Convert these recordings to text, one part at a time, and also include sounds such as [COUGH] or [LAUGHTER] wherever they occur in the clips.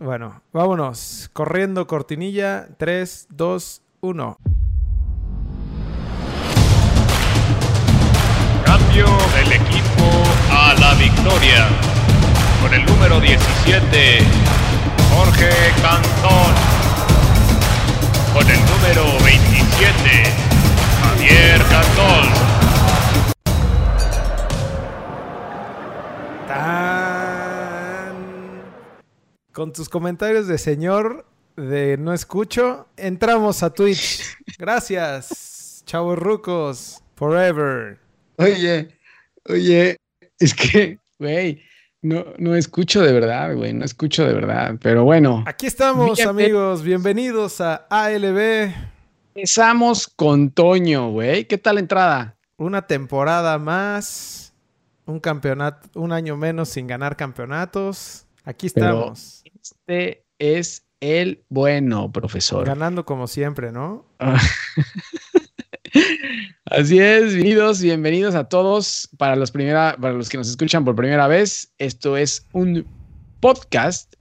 Bueno, vámonos. Corriendo cortinilla. 3, 2, 1. Cambio del equipo a la victoria. Con el número 17, Jorge Cantón. Con el número 27, Javier Cantón. Con tus comentarios de señor de no escucho, entramos a Twitch. Gracias, chavos rucos, forever. Oye, oye, es que, güey, no, no escucho de verdad, güey, no escucho de verdad. Pero bueno, Aquí estamos, Bien, amigos. Bienvenidos a ALB. empezamos con Toño, güey. ¿Qué tal la entrada? Una temporada más. Un campeonato, un año menos sin ganar campeonatos. Aquí Pero- estamos. Este es el bueno, profesor. Ganando como siempre, ¿no? [LAUGHS] Así es, bienvenidos, bienvenidos a todos. Para los, primera, para los que nos escuchan por primera vez, esto es un podcast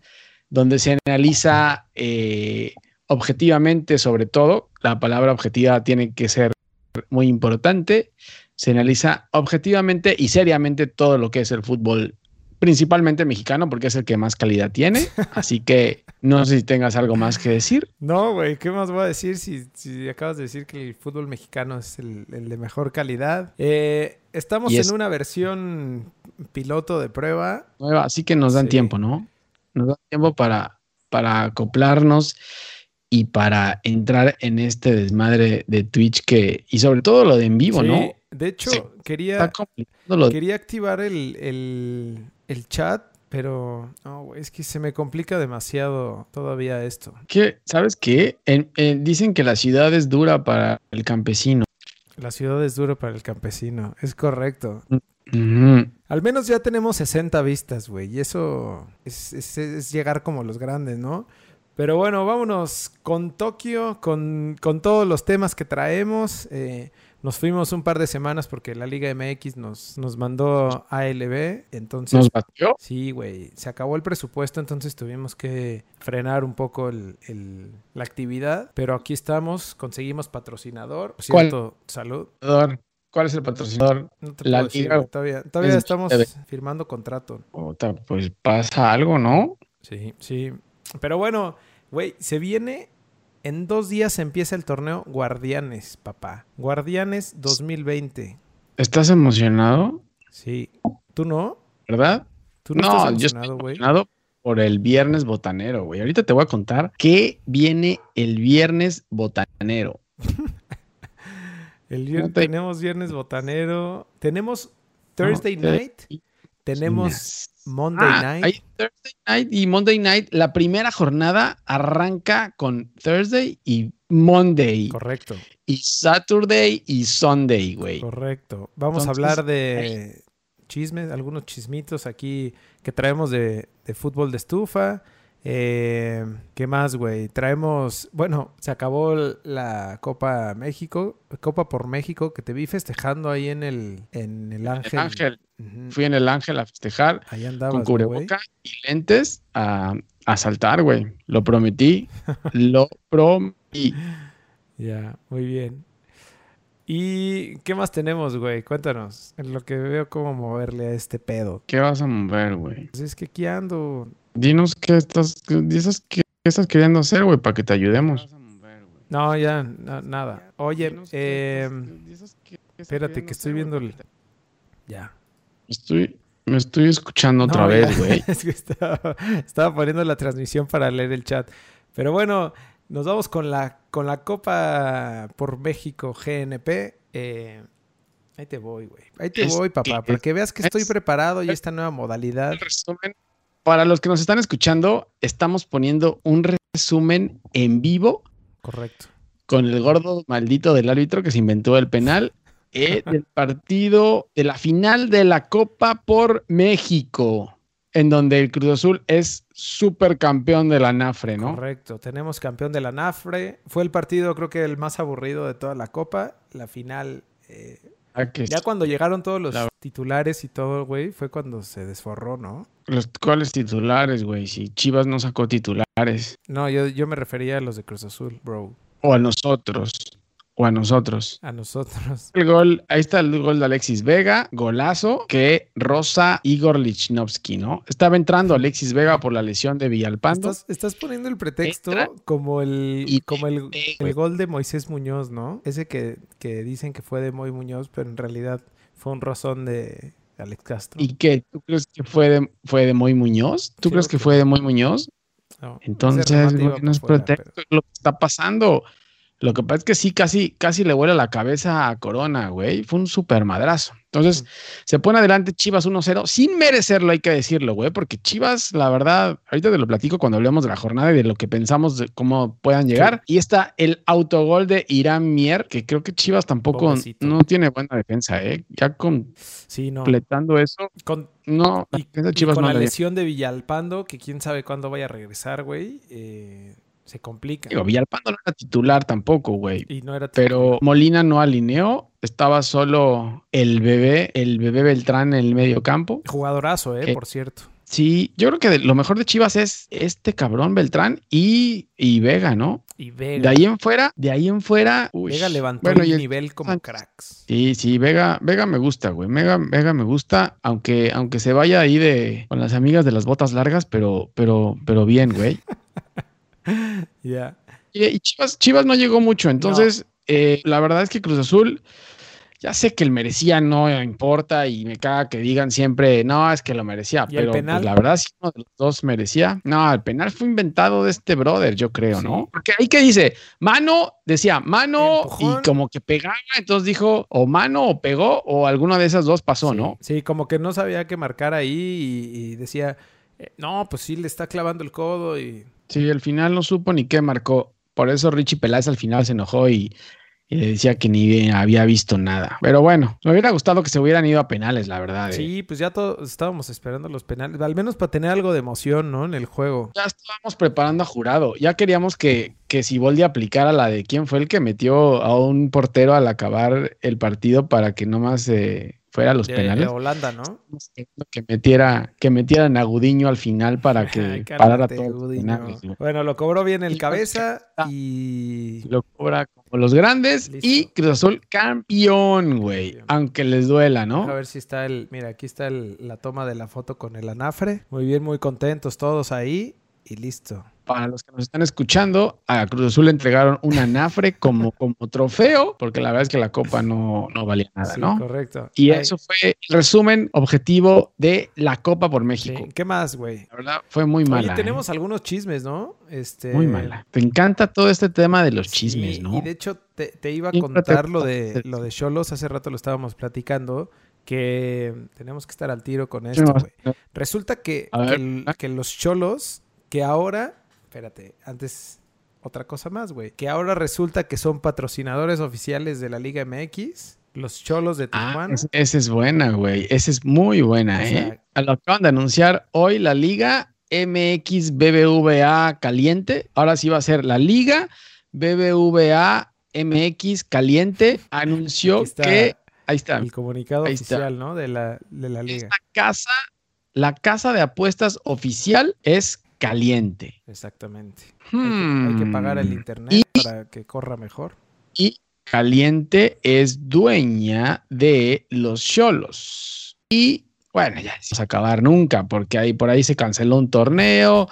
donde se analiza eh, objetivamente sobre todo. La palabra objetiva tiene que ser muy importante. Se analiza objetivamente y seriamente todo lo que es el fútbol, principalmente mexicano, porque es el que más calidad tiene. [LAUGHS] Así que no sé si tengas algo más que decir. No, güey, ¿qué más voy a decir si, si acabas de decir que el fútbol mexicano es el, el de mejor calidad? Eh, estamos en una versión piloto de prueba. nueva, así que nos dan Sí. tiempo, ¿no? Nos dan tiempo para, para acoplarnos y para entrar en este desmadre de Twitch que, y sobre todo lo de en vivo, Sí, ¿no? De hecho, Sí. quería, quería activar el, el- el chat, pero no, güey, es que se me complica demasiado todavía esto. ¿sabes qué? En- en- dicen que la ciudad es dura para el campesino. La ciudad es dura para el campesino, es correcto. Ujú. Al menos ya tenemos 60 vistas, güey. Y eso es, es- es llegar como los grandes, ¿no? Pero bueno, vámonos con Tokio, con, con todos los temas que traemos. Eh, nos fuimos un par de semanas porque la Liga MX nos, nos mandó ALB. Entonces, Nos batió. sí, güey, se acabó el presupuesto, entonces tuvimos que frenar un poco el- el- la actividad. Pero aquí estamos, conseguimos patrocinador. Por ¿Cuál? salud. ¿Cuál es el patrocinador? No te La puedo decir, liga todavía, todavía es estamos firmando contrato. Puta, Pues pasa algo, ¿no? Sí, sí. Pero bueno, güey, se viene. En dos días empieza el torneo Guardianes, papá. Guardianes 2020. ¿Estás emocionado? Sí. ¿Tú no? ¿Verdad? ¿Tú no, No, estás yo estoy emocionado, güey? emocionado por el viernes botanero, güey. Ahorita te voy a contar qué viene el viernes botanero. [LAUGHS] El vier- No te- Tenemos viernes botanero. Tenemos Thursday No, te- night. Tenemos Monday Ah, night. hay Thursday night y Monday night. La primera jornada arranca con Thursday y Monday. Correcto, Y Saturday y Sunday, güey. correcto. Vamos Entonces, a hablar de chismes, algunos chismitos aquí que traemos de, de fútbol de estufa. Eh, ¿Qué más, güey? Traemos, bueno, se acabó la Copa México, Copa por México, que te vi festejando ahí en el, en el El Ángel. Fui en el Ángel a festejar Ahí andabas, con cubreboca y lentes a, a saltar, güey. Lo prometí. [LAUGHS] lo prometí. Ya, muy bien. ¿Y qué más tenemos, güey? Cuéntanos. En lo que veo cómo moverle a este pedo. ¿Qué vas a mover, güey? Pues es que aquí ando. Dinos qué estás, dices qué, qué estás queriendo hacer, güey, para que te ayudemos. No, ya, na- nada. Oye, eh, espérate, que estoy viendo el. Ya. Estoy, me estoy escuchando otra vez, güey. [LAUGHS] es que estaba, estaba poniendo la transmisión para leer el chat. Pero bueno, nos vamos con la, con la Copa por México GNP. Eh, ahí te voy, güey. Ahí te Es voy, papá, para que veas que estoy es- preparado y esta nueva modalidad. Resumen. Para los que nos están escuchando, estamos poniendo un resumen en vivo Correcto. con el gordo maldito del árbitro que se inventó el penal eh, del partido de la final de la Copa por México, en donde el Cruz Azul es supercampeón de la NAFRE, ¿no? Correcto. Tenemos campeón de la NAFRE. Fue el partido, creo que el más aburrido de toda la Copa. La final. eh, Ah, ya cuando llegaron todos los La- titulares y todo, güey, fue cuando se desforró, ¿no? Los cuales titulares, güey. Si Chivas no sacó titulares. No, yo, yo me refería a los de Cruz Azul, bro. O a nosotros. O a nosotros. A nosotros. El gol, ahí está el gol de Alexis Vega, golazo que Rosa Igor Lichnowsky, ¿no? Estaba entrando Alexis Vega por la lesión de Villalpando. Estás, estás poniendo el pretexto Entra como el y como el, el gol de Moisés Muñoz, ¿no? Ese que, que dicen que fue de Moy Muñoz, pero en realidad fue un rozón de Alex Castro. ¿Y qué? ¿Tú crees que fue de, fue de Moy Muñoz? ¿Tú Sí, crees que fue de Moy Muñoz? No, Entonces, no es pretexto pero- lo que está pasando. Lo que pasa es que sí, casi, casi le vuela la cabeza a Corona, güey. Fue un super madrazo. Entonces, se pone adelante Chivas 1-0, sin merecerlo, hay que decirlo, güey, porque Chivas, la verdad, ahorita te lo platico cuando hablemos de la jornada y de lo que pensamos de cómo puedan llegar. Y está el autogol de Irán Mier, que creo que Chivas tampoco Pobrecito. no tiene buena defensa, ¿eh? Ya Sí, no. completando eso, Con, no, y, Chivas con no la lesión de Villalpando, que quién sabe cuándo vaya a regresar, güey, eh, se complica. Digo, Villalpando no era titular tampoco, güey. y no era pero Molina no alineó, estaba solo el bebé, el bebé Beltrán en el medio campo. jugadorazo, eh, por cierto. Sí, yo creo que de- lo mejor de Chivas es este cabrón Beltrán y, y Vega, ¿no? Y De Vega. ahí en fuera, de ahí en fuera. uy, Vega levantó bueno, el nivel como Sánchez. cracks. Sí, sí, Vega, Vega me gusta, güey. Vega, Vega me gusta, aunque, aunque se vaya ahí de con las amigas de las botas largas, pero, pero, pero bien, güey. [LAUGHS] [LAUGHS] Ya. Y, Chivas, Chivas no llegó mucho, entonces eh, la verdad es que Cruz Azul, ya sé que el merecía no importa y me caga que digan siempre, no, es que lo merecía, ¿Y el pero pues, la verdad si uno de los dos merecía. No, el penal fue inventado de este brother, yo creo, Sí. ¿no? Porque ahí que dice, mano, decía mano Empujón. y como que pegaba, entonces dijo o mano o pegó o alguna de esas dos pasó, sí, ¿no? Sí, como que no sabía qué marcar ahí y, y decía, eh, no, pues sí, le está clavando el codo y... Sí, al final no supo ni qué marcó. Por eso Richie Peláez al final se enojó y, y le decía que ni había visto nada. Pero bueno, me hubiera gustado que se hubieran ido a penales, la verdad. eh. Sí, pues ya todos estábamos esperando los penales, al menos para tener algo de emoción, ¿no? En el juego. Ya estábamos preparando a jurado. Ya queríamos que, que Siboldi aplicara la de quién fue el que metió a un portero al acabar el partido para que nomás eh, fuera a los De, penales. de Holanda, ¿no? Que metiera, que metieran a Gudiño al final [LAUGHS] para que parara güey. Bueno, lo cobró bien el Y- cabeza y... Lo cobra como los grandes Listo. y Cruz Azul campeón, güey. Aunque les duela, A ¿no? ver si está el... Mira, aquí está el- la toma de la foto con el anafre. Muy bien, muy contentos todos ahí y listo. Para los que nos están escuchando, a Cruz Azul le entregaron un anafre como, [LAUGHS] como trofeo, porque la verdad es que la copa no, no valía nada, Sí, ¿no? correcto. Y Ay, eso fue el resumen objetivo de la Copa por sí. México. ¿Qué más, güey? La verdad fue muy mala. Oye, ¿eh? tenemos algunos chismes, ¿no? Este... Muy mala. Te encanta todo este tema de los chismes, ¿no? Y de hecho, te, te iba a te contar lo de, lo de Cholos. Hace rato lo estábamos platicando. Que tenemos que estar al tiro con esto, güey. Resulta que, A que, ver. el- que los Cholos, que ahora. Espérate, antes. Otra cosa más, güey. Que ahora resulta que son patrocinadores oficiales de la Liga MX. Los Cholos de Ah, Tijuana. es- esa es buena, güey. Esa es muy buena, ¿eh? A Lo acaban de anunciar hoy la Liga MX BBVA Caliente. Ahora sí va a ser la Liga BBVA MX Caliente. Anunció está que. Ahí está. el comunicado Ahí está. oficial, ¿no? De la, de la liga. Esta casa, la casa de apuestas oficial es caliente. Exactamente. Hay que, hay que pagar el Hmm. internet Y- para que corra mejor. y Caliente es dueña de los Cholos. Y bueno, ya vamos a acabar nunca, porque ahí por ahí se canceló un torneo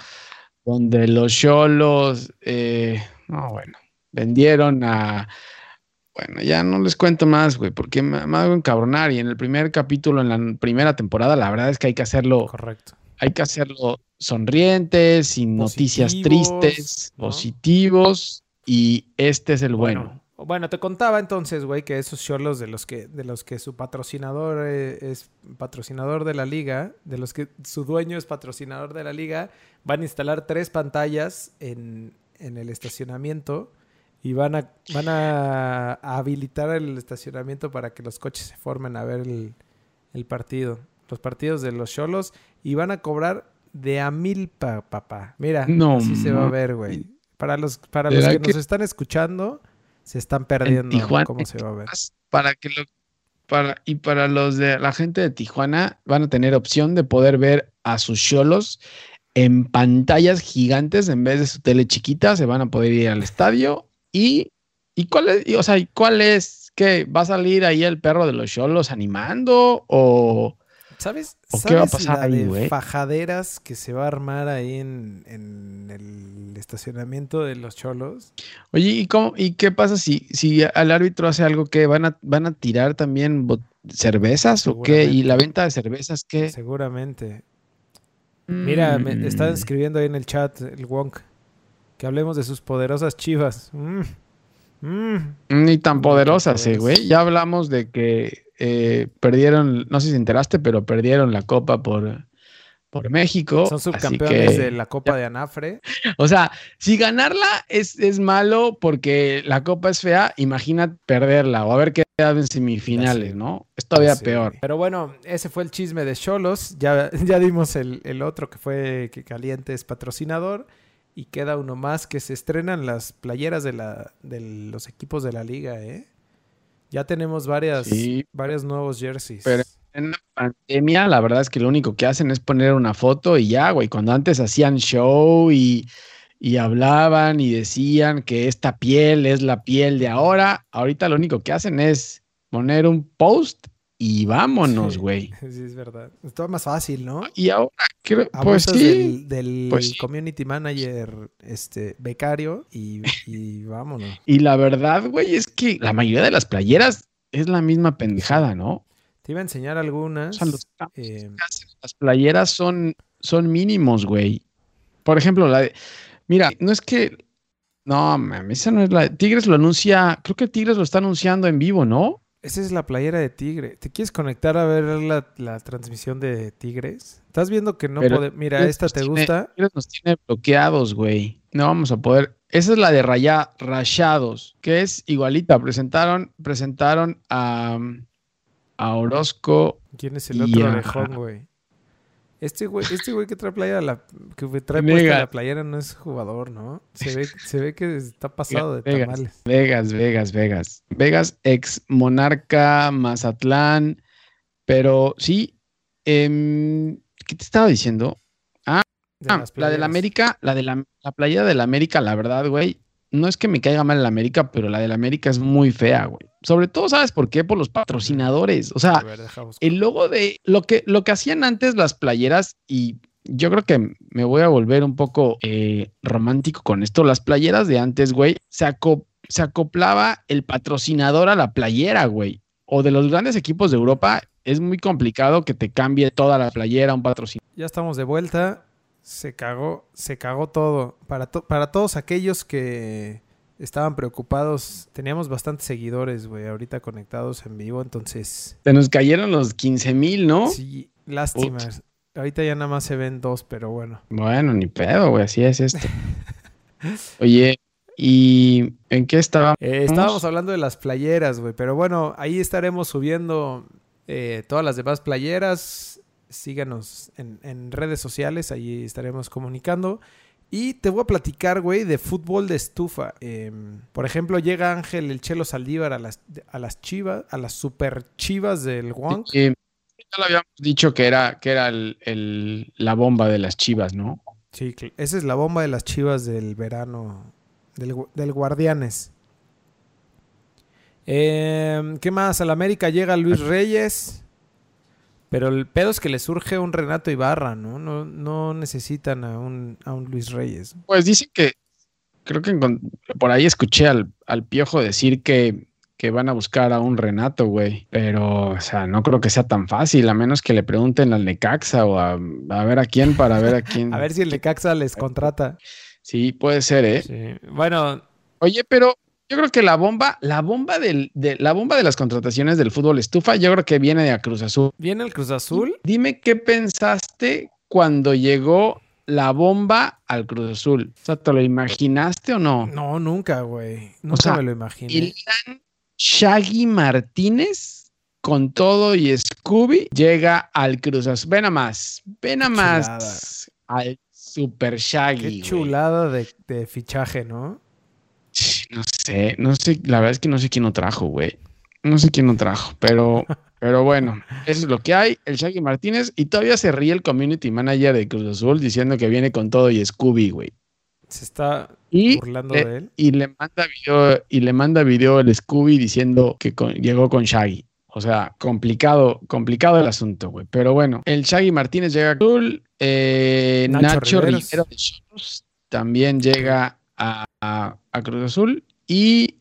donde los Cholos, eh, no, bueno, vendieron a. Bueno, ya no les cuento más, güey, porque me, me hago encabronar. Y en el primer capítulo, en la primera temporada, la verdad es que hay que hacerlo Correcto. Hay que hacerlo sonrientes, sin noticias tristes, ¿no? positivos, y este es el bueno. Bueno, bueno, te contaba entonces, güey, que esos cholos de los que, de los que su patrocinador eh, es patrocinador de la liga, de los que su dueño es patrocinador de la liga, van a instalar tres pantallas en, en el estacionamiento y van a, van a, a habilitar el estacionamiento para que los coches se formen a ver el, el partido. Los partidos de los cholos y van a cobrar de a mil, pa, papá. Mira, No así se va a ver, güey. Para los, para los ¿Será que, que- nos están escuchando, se están perdiendo Tijuana cómo se va a ver. Para que lo para, y para los de la gente de Tijuana van a tener opción de poder ver a sus cholos en pantallas gigantes en vez de su tele chiquita, se van a poder ir al estadio y, y cuál es, y, o sea, ¿cuál es que va a salir ahí el perro de los cholos animando o ¿Sabes, ¿O ¿sabes qué va a pasar la ahí, de fajaderas que se va a armar ahí en, en el estacionamiento de los cholos? Oye, ¿y cómo y qué pasa si si al árbitro hace algo que van a van a tirar también cervezas o qué? Y la venta de cervezas qué? Seguramente. Mira, me Mm. está escribiendo ahí en el chat el Wonk que hablemos de sus poderosas chivas. Mm. Mm. Ni tan poderosas, eh, poderosas. güey. Ya hablamos de que eh, perdieron, no sé si te enteraste, pero perdieron la copa por, por México. Son así subcampeones que- de la Copa de Anafre. [LAUGHS] O sea, si ganarla es, es malo porque la copa es fea, imagina perderla o haber quedado en semifinales. ¿no? Es todavía peor. Pero bueno, ese fue el chisme de Cholos. Ya, [LAUGHS] ya dimos el, el otro que fue que Caliente es patrocinador. Y queda uno más que se estrenan las playeras de, la, de los equipos de la liga, ¿eh? Ya tenemos varias, Sí. varios nuevos jerseys. Pero- En la pandemia, la verdad es que lo único que hacen es poner una foto y ya, güey. Cuando antes hacían show y, y hablaban y decían que esta piel es la piel de ahora, ahorita lo único que hacen es poner un post y vámonos, güey. [LAUGHS] Sí, es verdad. Está más fácil, ¿no? Y ahora, creo, pues Abusas sí. del, pues community manager este, becario y, y vámonos. Y la verdad, güey, es que la mayoría de las playeras es la misma pendejada, ¿no? Te iba a enseñar algunas. O sea, los eh, las playeras son, son mínimos, güey. Por ejemplo, la de. Mira, no es que. No, mames, esa no es la. Tigres lo anuncia. Creo que Tigres lo está anunciando en vivo, ¿no? Esa es la playera de Tigre. ¿Te quieres conectar a ver la, la transmisión de Tigres? ¿Estás viendo que no puede? Mira, Tigres esta te tiene- gusta. Tigres nos tiene bloqueados, güey. No vamos a poder. Esa es la de Raya, Rayados, que es igualita. Presentaron, presentaron a, a Orozco. ¿Quién es el otro orejón, güey? Este güey, este güey que trae playera, la, que trae puesta la playera no es jugador, ¿no? Se ve, se ve que está pasado de Vegas. tamales. Vegas, Vegas, Vegas. Vegas, ex Monarca, Mazatlán. Pero sí, em, ¿qué te estaba diciendo? de Ah, la de la. América, la de la, la playa de la América, la verdad, güey. No es que me caiga mal la América, pero la de la América es muy fea, güey. Sobre todo, ¿sabes por qué? Por los patrocinadores. O sea, ver, el logo de lo que, lo que hacían antes las playeras, y yo creo que me voy a volver un poco eh, romántico con esto. Las playeras de antes, güey, se, se acoplaba el patrocinador a la playera, güey. O de los grandes equipos de Europa, es muy complicado que te cambie toda la playera un patrocinador. Ya estamos de vuelta. Se cagó, se cagó todo. Para, to- para todos aquellos que estaban preocupados, teníamos bastantes seguidores, güey, ahorita conectados en vivo, entonces Se nos cayeron los 15 mil, ¿no? sí, lástimas. Ahorita ya nada más se ven dos, pero bueno. Bueno, ni pedo, güey, así es esto. [LAUGHS] Oye, ¿y en qué estaba? Eh, estábamos hablando de las playeras, güey, pero bueno, ahí estaremos subiendo eh, todas las demás playeras. Síganos en, en redes sociales, ahí estaremos comunicando. Y te voy a platicar, güey, de fútbol de estufa. Eh, por ejemplo, llega Ángel el Chelo Saldívar a las, a las chivas, a las super chivas del Wonk. Eh, ya lo habíamos dicho que era, que era el- el- la bomba de las chivas, ¿no? Sí, esa es la bomba de las chivas del verano, del, del Guardianes. Eh, ¿Qué más? Al América llega Luis Reyes. Pero el pedo es que le surge un Renato Ibarra, ¿no? No, no necesitan a un, a un Luis Reyes. Pues dicen que, creo que por ahí escuché al, al Piojo decir que, que van a buscar a un Renato, güey. Pero, o sea, no creo que sea tan fácil, a menos que le pregunten al Necaxa o a, a ver a quién para ver a quién. [LAUGHS] A ver si el Necaxa les contrata. Sí, puede ser, ¿eh? Sí. Bueno, Oye, pero yo creo que la bomba, la bomba del, de, la bomba de las contrataciones del fútbol estufa, yo creo que viene de Cruz Azul. viene el Cruz Azul. Dime qué pensaste cuando llegó la bomba al Cruz Azul. O sea, ¿te lo imaginaste o no? No, nunca, güey. Nunca sea, me lo imaginé. Ilan Shaggy Martínez con todo y Scooby llega al Cruz Azul. Ven a más, ven a más al Super Shaggy. Qué chulada de, de fichaje, ¿no? No sé, no sé, la verdad es que no sé quién lo trajo, güey. No sé quién lo trajo, pero, [LAUGHS] pero bueno, eso es lo que hay. El Shaggy Martínez y todavía se ríe el community manager de Cruz Azul diciendo que viene con todo y Scooby, güey. Se está Y, burlando le- de él. y le manda video, y le manda video el Scooby diciendo que con- llegó con Shaggy. O sea, complicado, complicado el asunto, güey. Pero bueno, el Shaggy Martínez llega a Cruz Azul, eh, Nacho Nacho. Rivero de Cholos también llega a, a- a Cruz Azul y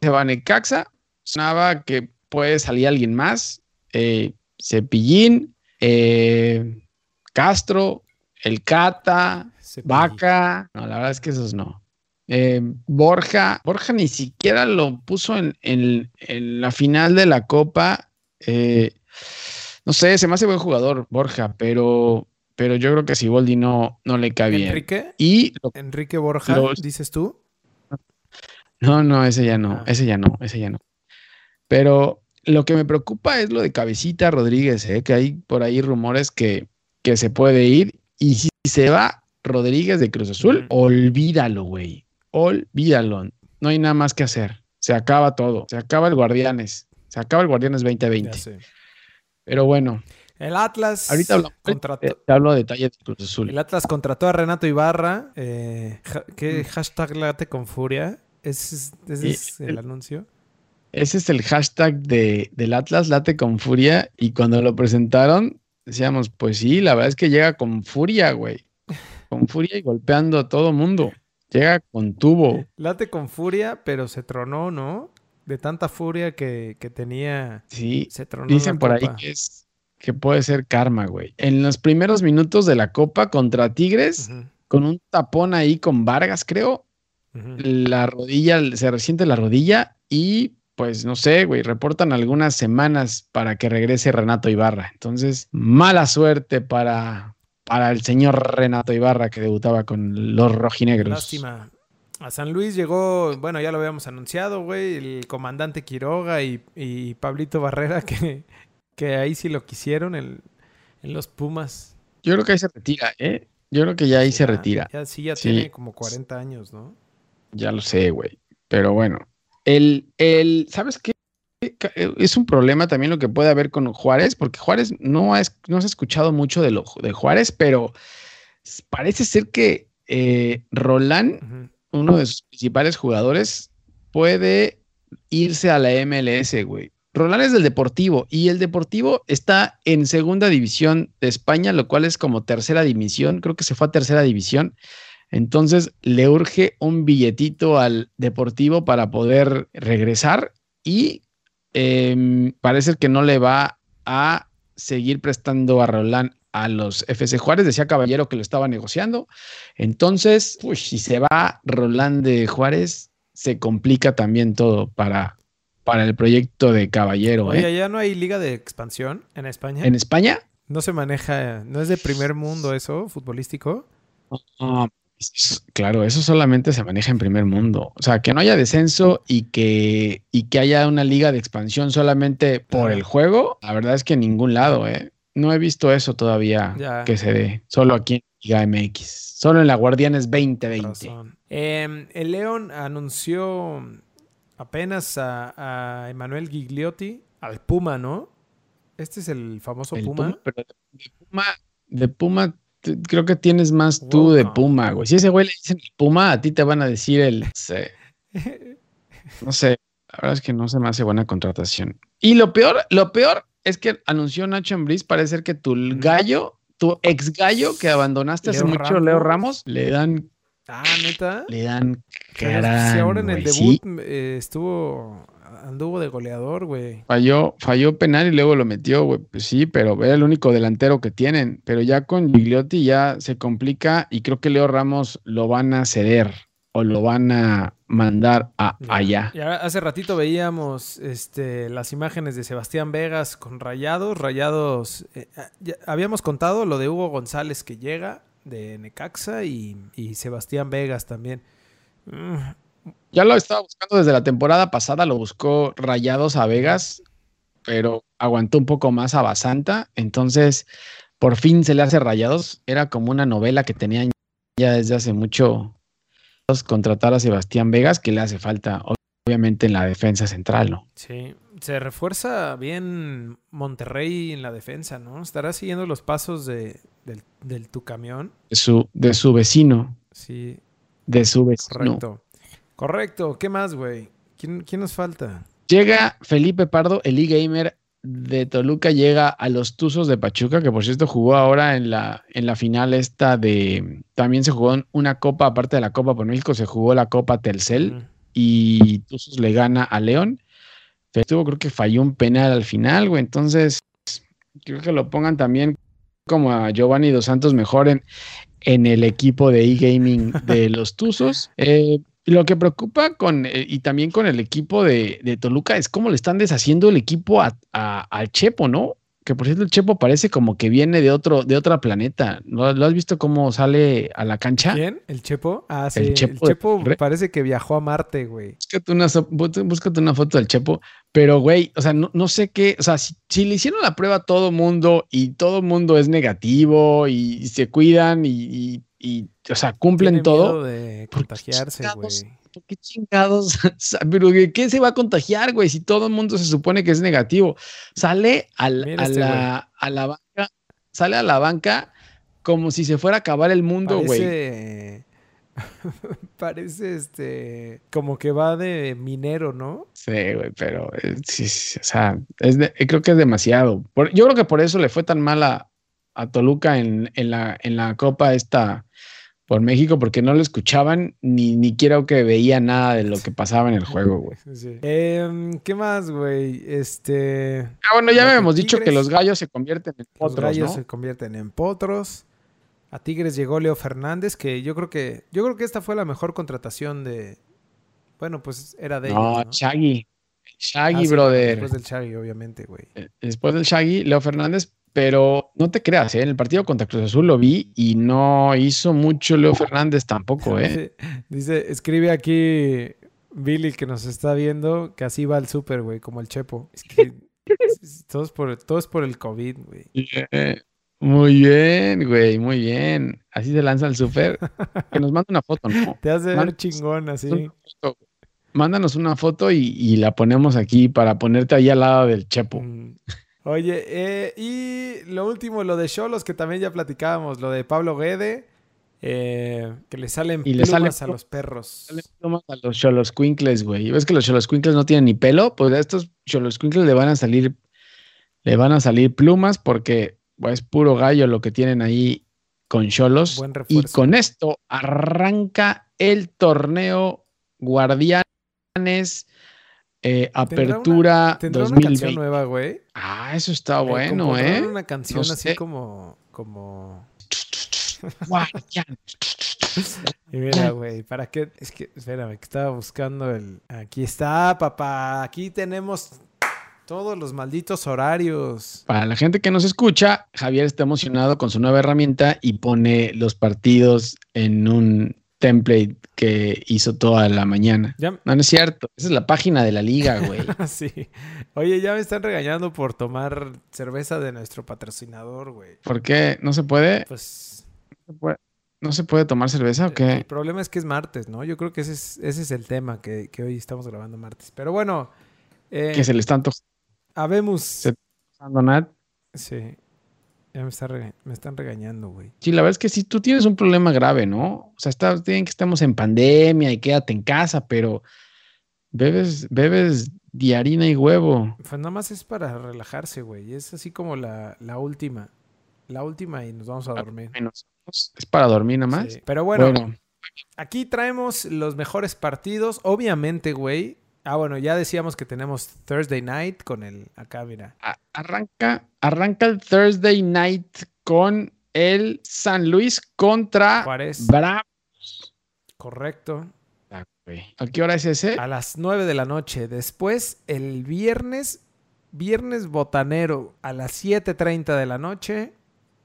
se va a Necaxa. Sonaba que puede salir alguien más. eh, Cepillín, eh, Castro, el Cata, Cepillín. Vaca. No, la verdad es que esos no. Eh, Borja, Borja ni siquiera lo puso en, en- en la final de la Copa. Eh, no sé, se me hace buen jugador, Borja, pero, pero yo creo que si Boldi no, no le cae bien. Enrique, Y lo- Enrique Borja, Los- dices tú. no, no, ese ya no, Ah. ese ya no, ese ya no. Pero lo que me preocupa es lo de Cabecita Rodríguez, ¿eh? que hay por ahí rumores que, que se puede ir. Y si se va Rodríguez de Cruz Azul, olvídalo, güey. Olvídalo. No hay nada más que hacer. Se acaba todo. Se acaba el Guardianes. Se acaba el Guardianes Ya 2020. sé. Pero bueno, El Atlas ahorita hablamos. contrató, eh, te hablo de Cruz Azul. el Atlas contrató a Renato Ibarra. Eh, ja- ¿Qué hashtag late con furia? Ese es, ese es el el- anuncio. Ese es el hashtag de, del Atlas Late con Furia. Y cuando lo presentaron, decíamos, pues sí, la verdad es que llega con furia, güey. Con furia y golpeando a todo mundo. Llega con tubo. Late con furia, pero se tronó, ¿no? De tanta furia que, que tenía, Sí, se tronó. dicen por ahí que es que puede ser karma, güey. En los primeros minutos de la Copa contra Tigres, con un tapón ahí con Vargas, creo, la rodilla, se resiente la rodilla y pues no sé, güey, reportan algunas semanas para que regrese Renato Ibarra. Entonces, mala suerte para, para el señor Renato Ibarra que debutaba con los rojinegros. Lástima. A San Luis llegó, bueno, ya lo habíamos anunciado, güey, el comandante Quiroga y, y Pablito Barrera, [LAUGHS] que, que ahí sí lo quisieron en los Pumas. Yo creo que ahí se retira, ¿eh? Yo creo que ya ahí se retira. Ya, sí, ya Sí. tiene como 40 años, ¿no? Ya lo sé, güey. Pero bueno, el, el, ¿sabes qué? Es un problema también lo que puede haber con Juárez, porque Juárez no, ha es- no escuchado mucho de, lo, de Juárez, pero parece ser que eh, Roland, uno de sus principales jugadores, puede irse a la MLS, güey. Roland es del Deportivo y el Deportivo está en segunda división de España, lo cual es como tercera división, creo que se fue a tercera división. Entonces le urge un billetito al Deportivo para poder regresar y em, parece que no le va a seguir prestando a Roland a los FC Juárez. Decía Caballero que lo estaba negociando. Entonces, si se va Roland de Juárez, se complica también todo para, para el proyecto de Caballero. Oye, ¿eh? ¿ya no hay liga de expansión en España? En España, No se maneja, no es de primer mundo eso, futbolístico. Ah, es- claro, eso solamente se maneja en primer mundo. O sea, que no haya descenso y que, y que haya una liga de expansión solamente por el juego, la verdad es que en ningún lado, ¿eh? No he visto eso todavía Ya. que se dé, solo aquí en Liga MX, solo en la Guardianes 2020. Razón. Eh, el León anunció apenas a, a Emanuel Gigliotti, al Puma, ¿no? Este es el famoso El Puma. Puma, pero de Puma, de Puma, creo que tienes más tú de. Puma, güey. Si ese güey le dicen el Puma, a ti te van a decir el... se- [LAUGHS] No sé, la verdad es que no se me hace buena contratación. Y lo peor, lo peor es que anunció Nacho Ambriz, parece ser que tu gallo, tu ex gallo que abandonaste hace Leo mucho, Leo Ramos. Ramos, le dan, ah, neta. le dan cara. si ahora en el debut eh, estuvo, anduvo de goleador, güey. Falló, falló penal y luego lo metió, güey. Pues sí, pero era el único delantero que tienen. Pero ya con Gigliotti ya se complica y creo que Leo Ramos lo van a ceder o lo van a mandar a Ya. allá. Y ahora, hace ratito veíamos este, las imágenes de Sebastián Vegas con Rayados. Rayados, eh, ya habíamos contado lo de Hugo González que llega de Necaxa y, y Sebastián Vegas también. Mm, Ya lo estaba buscando desde la temporada pasada, lo buscó Rayados a Vegas, pero aguantó un poco más a Basanta, entonces por fin se le hace Rayados. Era como una novela que tenían ya desde hace mucho contratar a Sebastián Vegas, que le hace falta obviamente en la defensa central, ¿no? Sí, se refuerza bien Monterrey en la defensa, ¿no? Estará siguiendo los pasos de, del, del tu camión. De su, de su vecino. Sí, De su vecino. correcto. Correcto, ¿qué más, güey? ¿Quién, ¿Quién nos falta? Llega Felipe Pardo, el e-gamer de Toluca, llega a los Tuzos de Pachuca, que por cierto jugó ahora en la, en la final esta de... También se jugó una copa, aparte de la Copa por México, se jugó la Copa Telcel y Tuzos le gana a León. Tuvo, creo que falló un penal al final, güey. Entonces, creo que lo pongan también como a Giovanni Dos Santos mejor en, en el equipo de e-gaming de [LAUGHS] los Tuzos. Eh, lo que preocupa con, eh, y también con el equipo de, de Toluca es cómo le están deshaciendo el equipo a, a- al Chepo, ¿no? Que por cierto, el Chepo parece como que viene de otro, de otra planeta. ¿Lo, lo has visto cómo sale a la cancha? ¿Quién? ¿El Chepo? Ah, sí. El El Chepo Chepo, de Monterrey. parece que viajó a Marte, güey. Una, búscate una foto del Chepo, pero güey, o sea, no, no sé qué, o sea, si, si le hicieron la prueba a todo mundo y todo mundo es negativo y, y se cuidan y, y- y, o sea, cumplen Tiene todo, miedo de ¿Por qué contagiarse, chingados? güey. ¿por qué chingados? [LAUGHS] Pero ¿de qué se va a contagiar, güey? Si todo el mundo se supone que es negativo. Sale al- a, este la, a la banca, sale a la banca como si se fuera a acabar el mundo, güey. Parece... [LAUGHS] Parece este... Como que va de minero, ¿no? Sí, güey, pero eh, sí, sí, o sea, es de- creo que es demasiado. Por- yo creo que por eso le fue tan mal a, a Toluca en, en la, en la Copa esta por México, porque no lo escuchaban ni, ni quiero que veía nada de lo que pasaba en el juego, güey. Sí. Em, ¿Qué más, güey? Este... Ah, bueno, ya Los habíamos dicho que los gallos se convierten en Los otros, gallos ¿no? se convierten en potros. A Tigres llegó Leo Fernández, que yo creo que yo creo que esta fue la mejor contratación de bueno, pues era de No, ellos, ¿no? Shaggy. Shaggy, Ah, sí, brother. Después del Shaggy, obviamente, güey. Eh, Después del Shaggy, Leo Fernández, pero no te creas, ¿eh? en el partido contra Cruz Azul lo vi y no hizo mucho Leo Fernández tampoco, ¿eh? [LAUGHS] Dice, escribe aquí Billy que nos está viendo que así va el súper, güey, como el Chepo. Es que [LAUGHS] todo, es por, todo es por el COVID, güey. Eh, Muy bien, güey, muy bien. Así se lanza el súper. Que nos manda una foto, ¿no? [LAUGHS] Te hace ver chingón así. Mándanos una foto y, y la ponemos aquí para ponerte ahí al lado del Chepo. Mm. Oye, eh, y lo último, lo de Cholos, que también ya platicábamos, lo de Pablo Guede, eh, que le salen Y le plumas salen a los perros. Dale plumas a los Xoloscuincles, güey. ¿Ves que los Xoloscuincles no tienen ni pelo? Pues a estos Xoloscuincles le van a salir, le van a salir plumas porque pues, es puro gallo lo que tienen ahí con Cholos. Y con esto arranca el torneo Guardianes eh, Apertura ¿Tendrá una canción 2020. nueva, güey? Ah, eso está Eh, bueno, ¿eh? una canción No así sé. como, como... [LAUGHS] Guardianes. Y mira, güey, ¿para qué? Es que, espérame, que estaba buscando el... Aquí está, papá. Aquí tenemos todos los malditos horarios. Para la gente que nos escucha, Javier está emocionado con su nueva herramienta y pone los partidos en un template que hizo toda la mañana. Ya, No, no es cierto. Esa es la página de la liga, [LAUGHS] güey. sí. Oye, ya me están regañando por tomar cerveza de nuestro patrocinador, güey. ¿Por qué? ¿No se puede? Pues ¿No se puede, ¿no se puede tomar cerveza o el qué? problema es que es martes, ¿no? Yo creo que ese es, ese es el tema que, que hoy estamos grabando martes. Pero bueno, eh, Que se le están habemos... Se- tocando Nat. Sí. Ya me, está rega- me están regañando, güey. Sí, la verdad es que sí, tú tienes un problema grave, ¿no? O sea, está bien que estamos en pandemia y quédate en casa, pero bebes, bebes de harina y huevo. Pues nada más es para relajarse, güey. Es así como la, la última. La última y nos vamos a dormir. Menos. Es para dormir nada más. Sí. Pero bueno, bueno aquí traemos los mejores partidos. Obviamente, güey. Ah, bueno, ya decíamos que tenemos Thursday Night con el... Acá, mira. A- Arranca, arranca el Thursday night con el San Luis contra Juárez. Bravos. Correcto. Ah. ¿A qué hora es ese? A las 9 de la noche. Después, el viernes, viernes botanero a las 7.30 de la noche.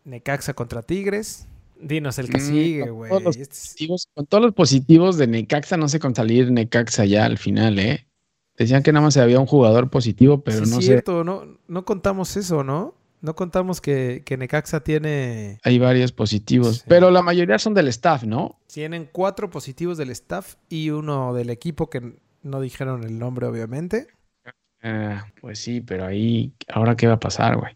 Necaxa contra Tigres. Dinos el que Mm, sigue, güey. Este Con todos los positivos de Necaxa, no sé con salir Necaxa ya al final, ¿eh? Decían que nada más había un jugador positivo, pero Sí, no sé. cierto, no, no contamos eso, ¿no? No contamos que, que Necaxa tiene. Hay varios positivos, Sí. pero la mayoría son del staff, ¿no? Tienen cuatro positivos del staff y uno del equipo que No dijeron el nombre, obviamente. Eh, pues sí, pero ahí, ¿ahora qué va a pasar, güey?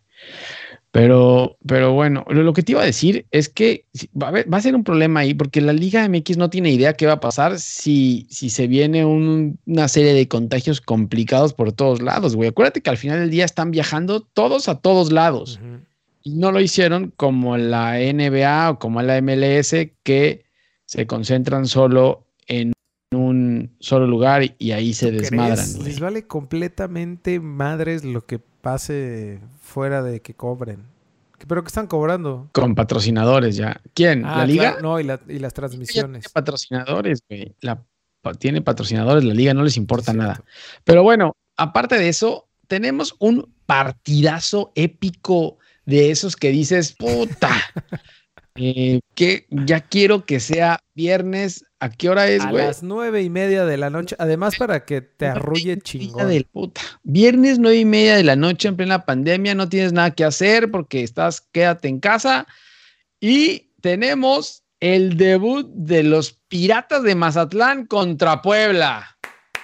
Pero, pero bueno, lo, que te iba a decir es que va a, va a, ser un problema ahí porque la Liga MX no tiene idea qué va a pasar si, si se viene un, una serie de contagios complicados por todos lados, güey. Acuérdate que al final del día están viajando todos a todos lados. Uh -huh. Y no lo hicieron como la NBA o como la MLS que se concentran solo en solo lugar y, ahí se desmadran. Les vale completamente madres lo que pase fuera de que cobren. ¿Pero qué están cobrando? Con patrocinadores ya. ¿Quién? Ah, ¿La liga? Claro, no, y, la, y, las transmisiones. Tiene patrocinadores, güey. La, tiene patrocinadores, la liga no les importa sí, nada. Pero bueno, aparte de eso, tenemos un partidazo épico de esos que dices, puta, [LAUGHS] eh, que ya quiero que sea viernes. ¿A qué hora es, güey? A las nueve y media de la noche. Además, para que te arrulle chingón. Del puta. Viernes nueve y media de la noche en plena pandemia. No tienes nada que hacer porque estás, quédate en casa. Y tenemos el debut de los Piratas de Mazatlán contra Puebla.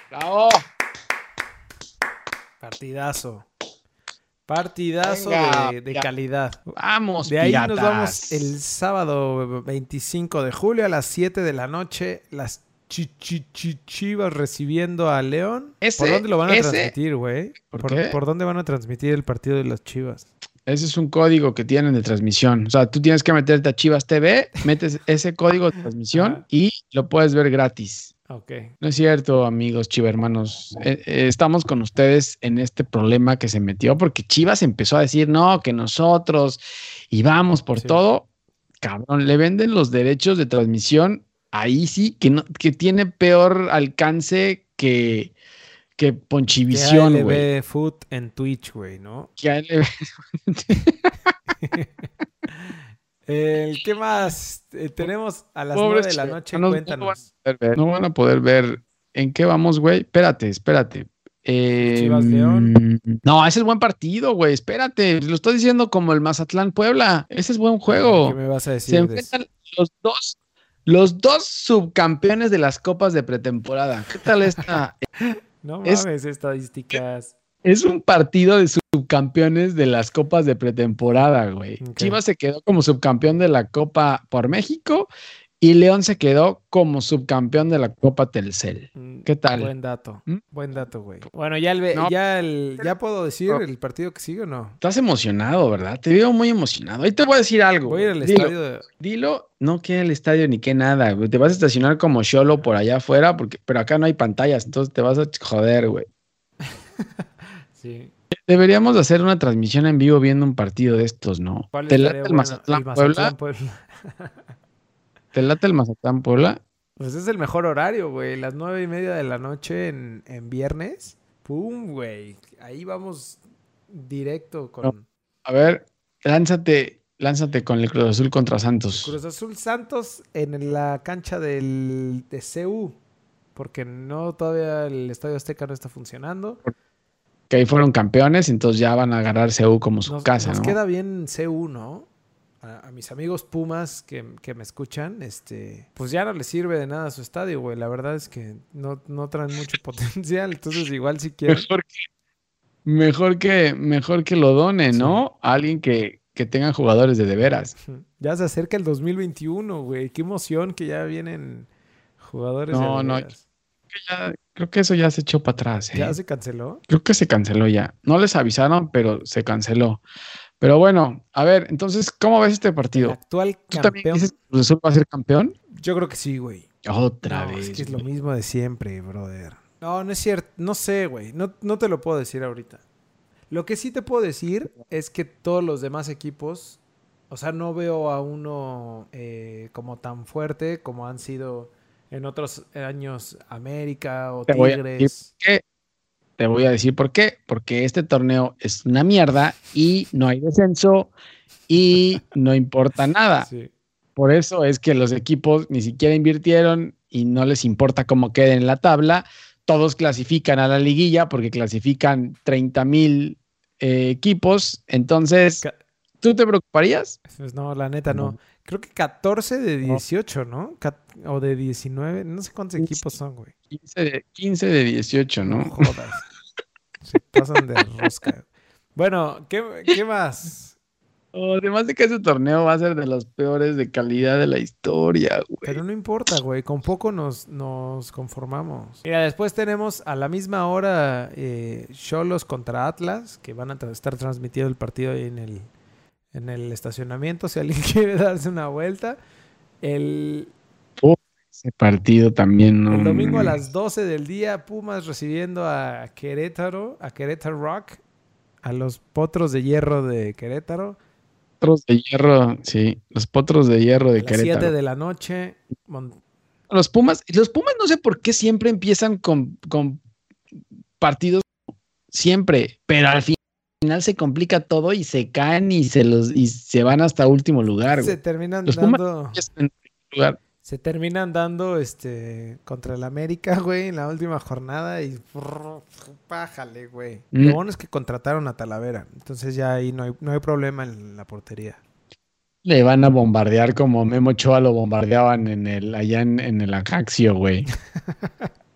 ¡Bravo! Partidazo. Partidazo Venga, de, de calidad. Vamos, De ahí piratas. nos vamos el sábado 25 de julio a las 7 de la noche. Las chi, chi, chi, Chivas recibiendo a León. Ese, ¿Por dónde lo van a ese, transmitir, güey? ¿Por ¿Por, qué? ¿Por dónde van a transmitir el partido de las Chivas? Ese es un código que tienen de transmisión. O sea, tú tienes que meterte a Chivas TV, metes ese código de transmisión y lo puedes ver gratis. Ok. No es cierto, amigos chivermanos. Eh, eh, estamos con ustedes en este problema que se metió porque Chivas empezó a decir, no, que nosotros y vamos por Sí. todo. Cabrón, le venden los derechos de transmisión ahí sí, que, no, que tiene peor alcance que, que Ponchivisión, Que güey. ALB Food en Twitch, güey, ¿no? Que ALB [LAUGHS] [LAUGHS] El, ¿Qué más? Eh, tenemos a las Pobres 9 de la noche. no van a Cuéntanos. poder ver, no van a poder ver en qué vamos, güey. Espérate, espérate. Eh, Chivas León. No, ese es buen partido, güey. Espérate, lo estoy diciendo como el Mazatlán Puebla. Ese es buen juego. ¿Qué me vas a Se decir? de eso? enfrentan los dos, los dos subcampeones de las copas de pretemporada. ¿Qué tal esta? [LAUGHS] No es- mames, estadísticas. Es un partido de subcampeones de las copas de pretemporada, güey. Chivas se quedó como subcampeón de la Copa por México y León se quedó como subcampeón de la Copa Telcel. Mm, ¿Qué tal? Buen dato. ¿Mm? Buen dato, güey. Bueno, ya el, No. ya el, ya puedo decir No. el partido que sigue o no. Estás emocionado, ¿verdad? Te veo muy emocionado. Ahí te voy a decir algo. Voy a ir al. Dilo, estadio de... dilo, no que el estadio ni que nada, güey. Te vas a estacionar como Cholo por allá afuera, porque, pero acá no hay pantallas, entonces te vas a joder, güey. [LAUGHS] Sí. Deberíamos de hacer una transmisión en vivo viendo un partido de estos, ¿no? ¿Cuál ¿Te late el bueno? Mazatlán, El Puebla? Mazatlán, Puebla. [LAUGHS] ¿Te late el Mazatlán Puebla? Pues es el mejor horario, güey. Las nueve y media de la noche en, en viernes. Pum, güey. Ahí vamos directo con No. A ver, lánzate, lánzate con el Cruz Azul contra Santos. Cruz Azul Santos en la cancha del, de CU. Porque no, todavía el Estadio Azteca no está funcionando. Que ahí fueron campeones, entonces ya van a agarrar CU como su Nos, casa, nos ¿no? queda bien CU, ¿no? A, a mis amigos Pumas que, que me escuchan, este, pues ya no les sirve de nada su estadio, güey. La verdad es que no, no traen mucho [LAUGHS] potencial. Entonces, igual si quieren. Mejor que, mejor que, mejor que lo done, Sí. ¿no? A alguien que, que tengan jugadores de de veras. Ya se acerca el 2021, güey. Qué emoción que ya vienen jugadores de No, no. Ya- creo que eso ya se echó para atrás. ¿eh? ¿Ya se canceló? Creo que se canceló ya. No les avisaron, pero se canceló. Pero bueno, a ver, entonces, ¿cómo ves este El partido? actual ¿Tú también campeón. dices que Cruz Azul va a ser campeón? Yo creo que sí, güey. Otra No, vez. Es que es lo mismo de siempre, brother. No, no es cierto. No sé, güey. No, no te lo puedo decir ahorita. Lo que sí te puedo decir es que todos los demás equipos, o sea, no veo a uno eh, como tan fuerte como han sido en otros años América o Te voy a Tigres. Te voy a decir por qué. Porque este torneo es una mierda y no hay descenso y no importa [LAUGHS] nada. Sí. Por eso es que los equipos ni siquiera invirtieron y no les importa cómo queden en la tabla. Todos clasifican a la liguilla porque clasifican 30 mil eh, equipos. Entonces, ¿Tú te preocuparías? Pues no, la neta no. No. Creo que 14 de No. 18, ¿no? O de 19. No sé cuántos equipos son, güey. 15 de, 15 de 18, No ¿no? jodas. Se pasan de rosca. Bueno, ¿qué, qué más? Oh, además de que ese torneo va a ser de los peores de calidad de la historia, güey. Pero no importa, güey. Con poco nos, nos conformamos. Mira, después tenemos a la misma hora eh, Cholos contra Atlas, que van a tra- estar transmitiendo el partido ahí en el, en el estacionamiento. Si alguien [LAUGHS] quiere darse una vuelta. El, Ese partido también no. el domingo a las 12 del día, Pumas recibiendo a Querétaro, a Querétaro Rock, a los potros de hierro de Querétaro. Potros de hierro, sí. Los potros de hierro A de las 7 Querétaro. de la noche. Mon- Los Pumas, los Pumas no sé por qué siempre empiezan con, con partidos siempre, pero al fin- final se complica todo y se caen y se los y se van hasta último lugar, Se terminan Los dando. Lugar. Se terminan dando este contra el América, güey, en la última jornada y pájale, güey. Mm. Lo bueno es que contrataron a Talavera, entonces ya ahí no hay, no hay problema en la portería. Le van a bombardear como Memo Ochoa lo bombardeaban en el, allá en, en el Ajaxio, güey. [LAUGHS]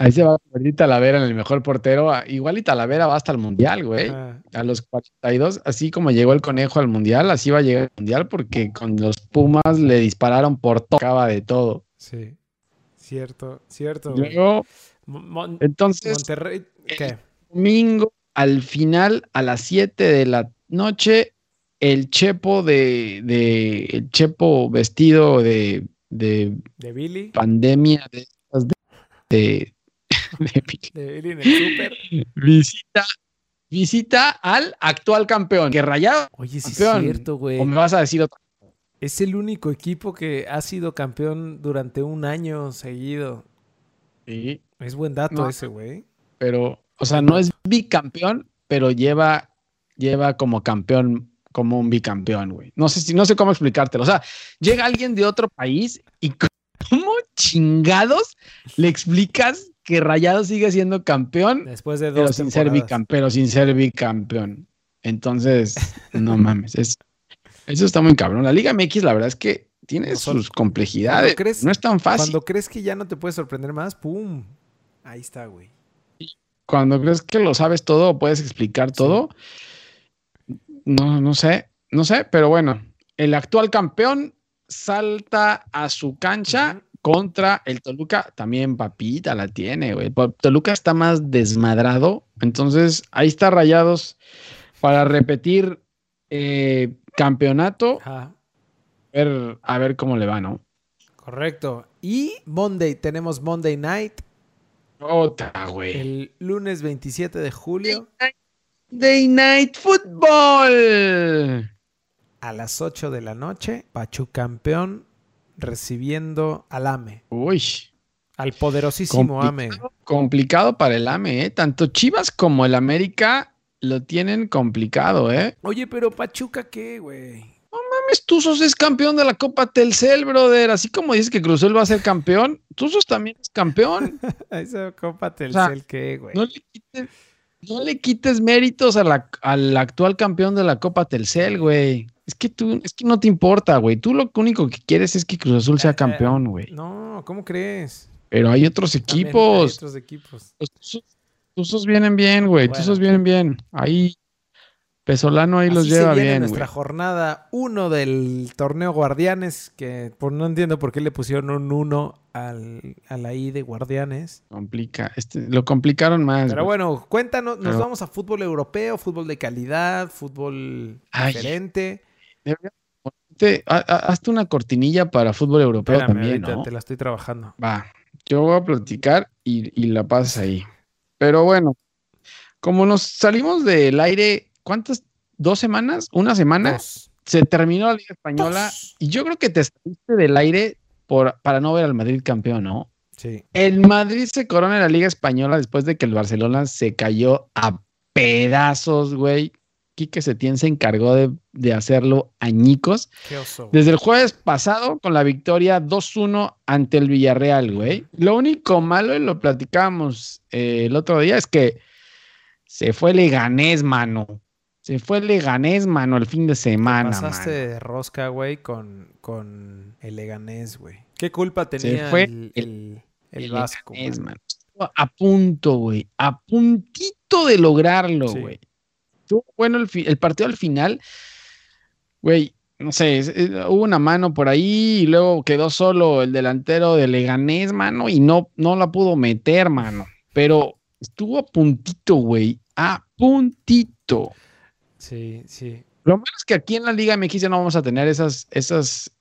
Ahí se va a convertir Talavera en el mejor portero. Ah, Igual y Talavera va hasta el Mundial, güey. Ajá. A los 42, así como llegó el conejo al Mundial, así va a llegar al Mundial porque con los Pumas le dispararon por todo, acaba de todo. Sí. Cierto, cierto. güey. Luego, Mon- entonces, Monterrey, ¿qué? domingo, al final, a las 7 de la noche, el Chepo de, de el Chepo vestido de, de De Billy, pandemia de, de, [LAUGHS] de- de- Billy en el súper. visita visita al actual campeón que rayado Oye, sí es Campeón. cierto, güey. o me vas a decir otra Es el único equipo que ha sido campeón durante un año seguido. sí, Es buen dato No. ese, güey. pero o sea no es bicampeón pero lleva lleva como campeón como un bicampeón güey no sé si no sé cómo explicártelo o sea llega alguien de otro país y [LAUGHS] cómo chingados le explicas que Rayado sigue siendo campeón Después de pero sin ser pero sin ser bicampeón. Entonces, no mames, es- eso está muy cabrón. La Liga MX, la verdad es que tiene No, sus complejidades. Cuando crees- no es tan fácil. Cuando Cuando, crees que ya no te puedes sorprender más, ¡pum! Ahí está, güey. crees que lo sabes todo puedes explicar todo, no, no sé, no sé, pero bueno, el actual campeón salta a su cancha. Contra el Toluca, también papita la tiene, güey. Toluca está más desmadrado. Entonces, ahí está Rayados para repetir eh, campeonato. Ajá, A ver, a ver cómo le va, ¿no? correcto. Y Monday, tenemos Monday Night, Otra, güey. el lunes 27 de julio Day Night Football. a las 8 de la noche. Pachu campeón recibiendo al AME, Uy, al poderosísimo AME. complicado, para el AME, ¿eh? Tanto Chivas como el América lo tienen complicado, ¿eh? Oye, pero Pachuca, ¿qué, güey? Mames, Tuzos es campeón de la Copa Telcel, brother. Así como dices que Cruzul va a ser campeón, Tuzos también es campeón. [LAUGHS] Esa Copa Telcel, ¿qué, güey? No le quites, no le quites méritos a la- al actual campeón de la Copa Telcel, güey. Es que tú, es que no te importa, güey. Tú lo único que quieres es que Cruz Azul sea Eh, campeón, güey. No, ¿cómo crees? Pero hay otros También hay equipos. otros equipos. Los Tuzos, Tuzos vienen bien, güey. Bueno. Tuzos vienen bien. Ahí Pesolano ahí los Así se lleva viene bien, nuestra jornada 1 del torneo Guardianes, que por, no entiendo por qué le pusieron un 1 al, a la I de Guardianes. Complica. Este, lo complicaron más. Pero bueno, cuéntanos, nos vamos a fútbol europeo, fútbol de calidad, fútbol Ay. diferente. Debería- Te- ha- ha- hazte una cortinilla para fútbol europeo Espérame, también, ahorita ¿no? te la estoy trabajando. Va, yo voy a platicar y, y la pasas ahí. Pero bueno, como nos salimos del aire, ¿cuántas? ¿Dos semanas? ¿Una semana? Dos. Se terminó la Liga Española Dos. y yo creo que te saliste del aire por, para no ver al Madrid campeón, ¿no? Sí. El Madrid se corona en la Liga Española después de que el Barcelona se cayó a pedazos, güey. Quique Setién se encargó de, de hacerlo añicos. Qué oso. güey. Desde el jueves pasado con la victoria 2-1 ante el Villarreal, güey. Lo único malo, y lo platicábamos eh, el otro día, es que se fue Leganés, mano. Se fue Leganés, mano, el fin de semana. Pasaste mano. de rosca, güey, con, con el Leganés, güey. ¿Qué culpa Se tenía fue el, el, el El Vasco? Leganés, A punto, güey. A puntito de lograrlo, Sí. güey. Estuvo bueno el, el partido al final. Güey, no sé, hubo una mano por ahí y luego quedó solo el delantero de Leganés, mano, y no, no la pudo meter, mano. Pero estuvo a puntito, güey. A puntito. Sí, sí. Lo malo es que aquí en la Liga MX ya no vamos a tener esas, esas,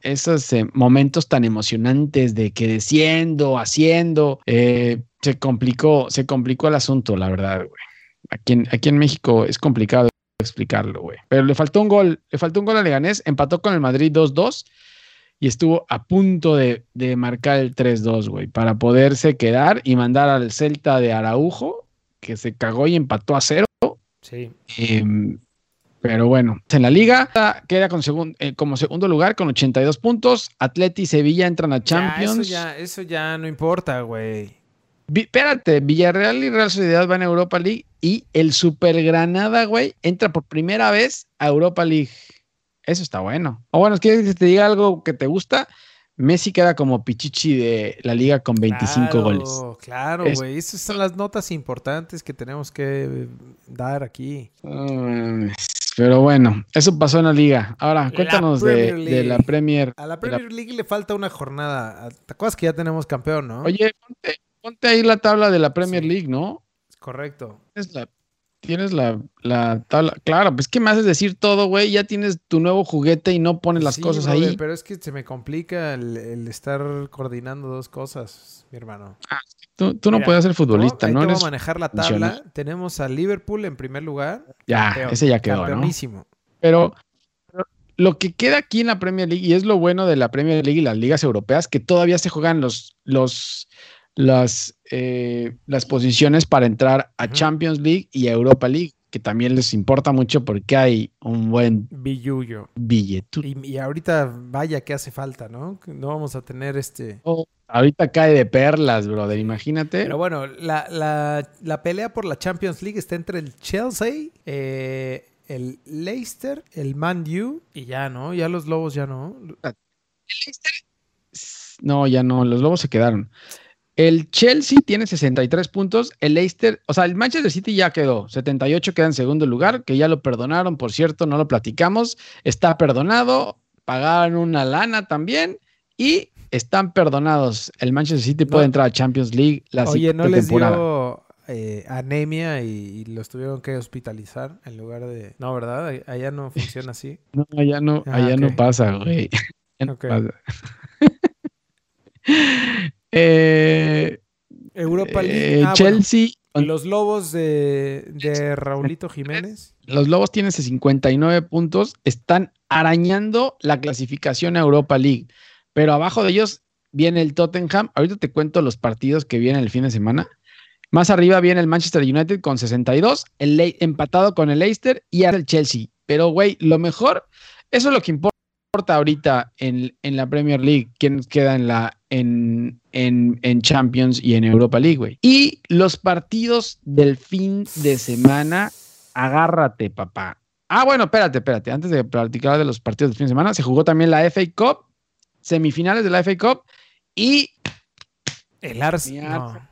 esos eh, momentos tan emocionantes de que desciendo, haciendo. eh, se complicó, se complicó el asunto, la verdad, güey. Aquí en, aquí en México es complicado explicarlo, güey. Pero le faltó un gol, le faltó un gol a Leganés, empató con el Madrid 2-2 y estuvo a punto de, de marcar el 3-2, güey, para poderse quedar y mandar al Celta de Araujo, que se cagó y empató a cero. Sí. Em, pero bueno, en la liga queda con segun- eh, como segundo lugar con 82 puntos. Atleti y Sevilla entran a Champions. Ya, eso ya, eso ya no importa, güey. Espérate, Villarreal y Real Sociedad van a Europa League y el Super Granada, güey, entra por primera vez a Europa League. Eso está bueno. O bueno, ¿quieres que te diga algo que te gusta? Messi queda como pichichi de la liga con 25 Claro, goles. Claro, Es- güey. Esas son las notas importantes que tenemos que dar aquí. Mm, Pero bueno, eso pasó en la liga. Ahora, cuéntanos de, la League. Premier. A la Premier League le falta una jornada. ¿Te acuerdas que ya tenemos campeón, no? Oye, ponte, ponte ahí la tabla de la Premier Sí. League, ¿no? Correcto. Tienes la, tienes la, la tabla. Claro, pues ¿qué me haces decir todo, güey? Ya tienes tu nuevo juguete y no pones las Sí, cosas brother, ahí. Pero es que se me complica el, el estar coordinando dos cosas, mi hermano. Tú, tú no puedes ser futbolista, ¿no? voy Eres manejar la tabla. Tenemos a Liverpool en primer lugar. Ya, Campeón, ese ya quedó, ¿no? pero lo que queda aquí en la Premier League, y es lo bueno de la Premier League y las ligas europeas, que todavía se juegan los, los, las, eh, las posiciones para entrar a. Champions League y a Europa League, que también les importa mucho porque hay un buen Billuyo. billete. Y, y ahorita, vaya que hace falta, ¿no? No vamos a tener este. Ahorita cae de perlas, brother, imagínate. Pero bueno, la, la- la pelea por la Champions League está entre el Chelsea, eh, el Leicester, el Man U y ya, ¿no? Ya los Lobos ya no. No, ya no, los Lobos se quedaron. El Chelsea tiene 63 puntos, el Leicester, o sea, el Manchester City ya quedó, 78 queda en segundo lugar, que ya lo perdonaron, por cierto, no lo platicamos, está perdonado, pagaron una lana también y están perdonados. El Manchester City puede No. entrar a Champions League la Oye, ¿no siguiente les temporada. dio eh, anemia y, y los tuvieron que hospitalizar en lugar de... No, ¿verdad? Allá no funciona así. [LAUGHS] No, allá no, Ah, allá no pasa, güey. [LAUGHS] No pasa. [LAUGHS] Eh, Europa League. eh, ah, bueno, Chelsea, los Lobos de, de Raulito Jiménez. los Lobos tienen 59 puntos, están arañando la clasificación a Europa League, pero abajo de ellos viene el Tottenham. Ahorita te cuento los partidos que vienen el fin de semana. Más arriba viene el Manchester United con 62, el empatado con el Leicester y el Chelsea. Pero, güey, lo mejor, eso es lo que importa ahorita en, en la Premier League, quién queda en la en, en, en Champions y en Europa League, güey. Y los partidos del fin de semana, agárrate, papá. Ah, bueno, espérate, espérate. Antes de platicar de los partidos del fin de semana, se jugó también la FA Cup, semifinales de la FA Cup y El Ars. Mierda. no.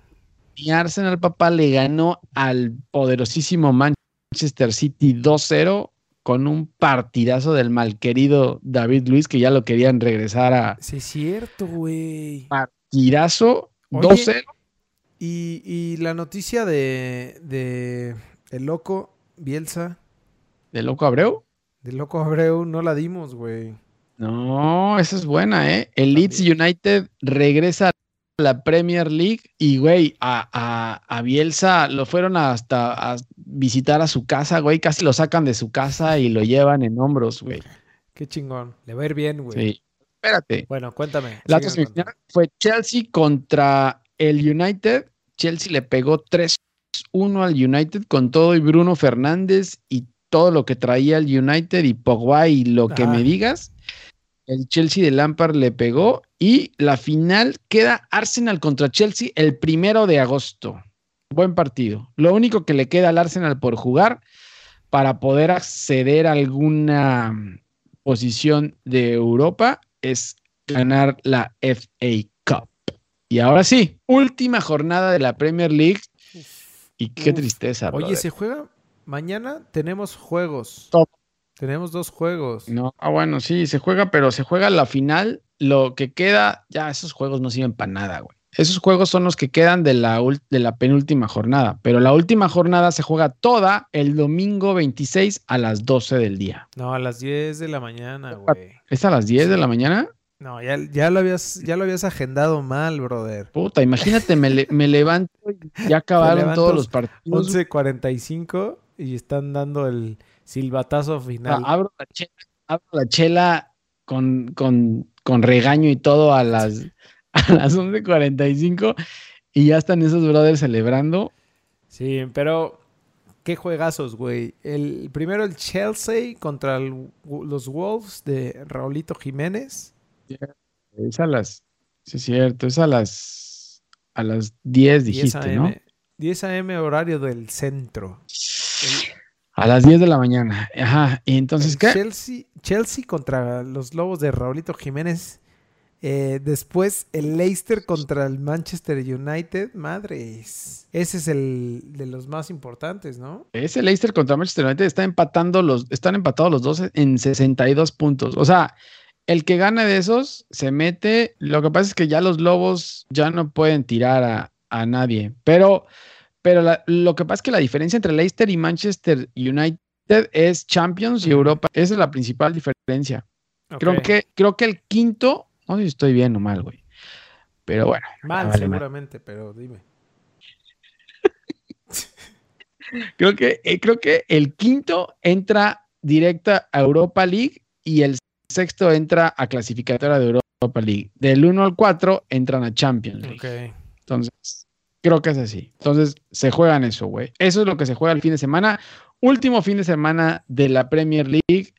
mi Arsenal, papá, le ganó al poderosísimo Manchester City 2-0 con un partidazo del malquerido David Luis, que ya lo querían regresar a Sí, es cierto, güey. Oye. 2-0. Y, y la noticia de, de el loco Bielsa, de Loco Abreu. del loco Abreu, no la dimos, güey. No, esa es buena, ¿eh? El Leeds United regresa a la Premier League y, güey, a, a, a Bielsa lo fueron hasta a visitar a su casa, güey. Casi lo sacan de su casa y lo llevan en hombros, güey. Qué chingón. Le va a ir bien, güey. Sí. Espérate. Bueno, cuéntame. La otra semifinal fue Chelsea contra el United. Chelsea le pegó 3-1 al United con todo y Bruno Fernández y todo lo que traía el United y Pogba y lo que me digas. El Chelsea de Lampard le pegó y la final queda Arsenal contra Chelsea el primero de agosto. Buen partido. Lo único que le queda al Arsenal por jugar para poder acceder a alguna posición de Europa es ganar la FA Cup. Y ahora sí, última jornada de la Premier League. Y qué Uf. tristeza. Oye, brother. se juega. Mañana tenemos juegos. Todo. Tenemos dos juegos. No, ah, bueno, sí, se juega, pero se juega la final. Lo que queda, ya esos juegos no sirven para nada, güey. Esos juegos son los que quedan de la, de la penúltima jornada, pero la última jornada se juega toda el domingo 26 a las 12 del día. No, a las 10 de la mañana, güey. ¿Es a las 10 de la mañana? No, ya, ya, lo habías, ya lo habías agendado mal, brother. Puta, imagínate, me, le- me levanto y ya [LAUGHS] acabaron todos los partidos. 11.45 y están dando el silbatazo final. abro la chela, abro la chela con, con, con regaño y todo a las, [LAUGHS] a las 11.45 y ya están esos brothers celebrando. Sí, pero qué juegazos, güey. El primero el Chelsea contra el- los Wolves de Raulito Jiménez. Es a las, sí es cierto, es a las, a las 10 10 dijiste, AM. ¿no? 10 AM horario del centro. El- A las 10 de la mañana. Ajá, y entonces, ¿qué? Chelsea, Chelsea contra los Lobos de Raulito Jiménez. Eh, después el Leicester contra el Manchester United. Madres. Ese es el de los más importantes, ¿no? Ese Leicester contra Manchester United está empatando los, están empatados los dos en 62 puntos. O sea, el que gana de esos se mete. Lo que pasa es que ya los Lobos ya no pueden tirar a, a nadie. Pero, pero la- lo que pasa es que la diferencia entre Leicester y Manchester United es Champions y Europa. Esa es la principal diferencia. Creo que, creo que el quinto, no sé si estoy bien o mal, güey. Pero bueno. Mal, vale, mal. seguramente, pero dime. [LAUGHS] Creo que, eh, creo que el quinto entra directa a Europa League y el sexto entra a clasificatoria de Europa League. Del 1 al 4 entran a Champions League. Ok. Entonces, creo que es así. Entonces, se juegan eso, güey. Eso es lo que se juega el fin de semana. Último fin de semana de la Premier League.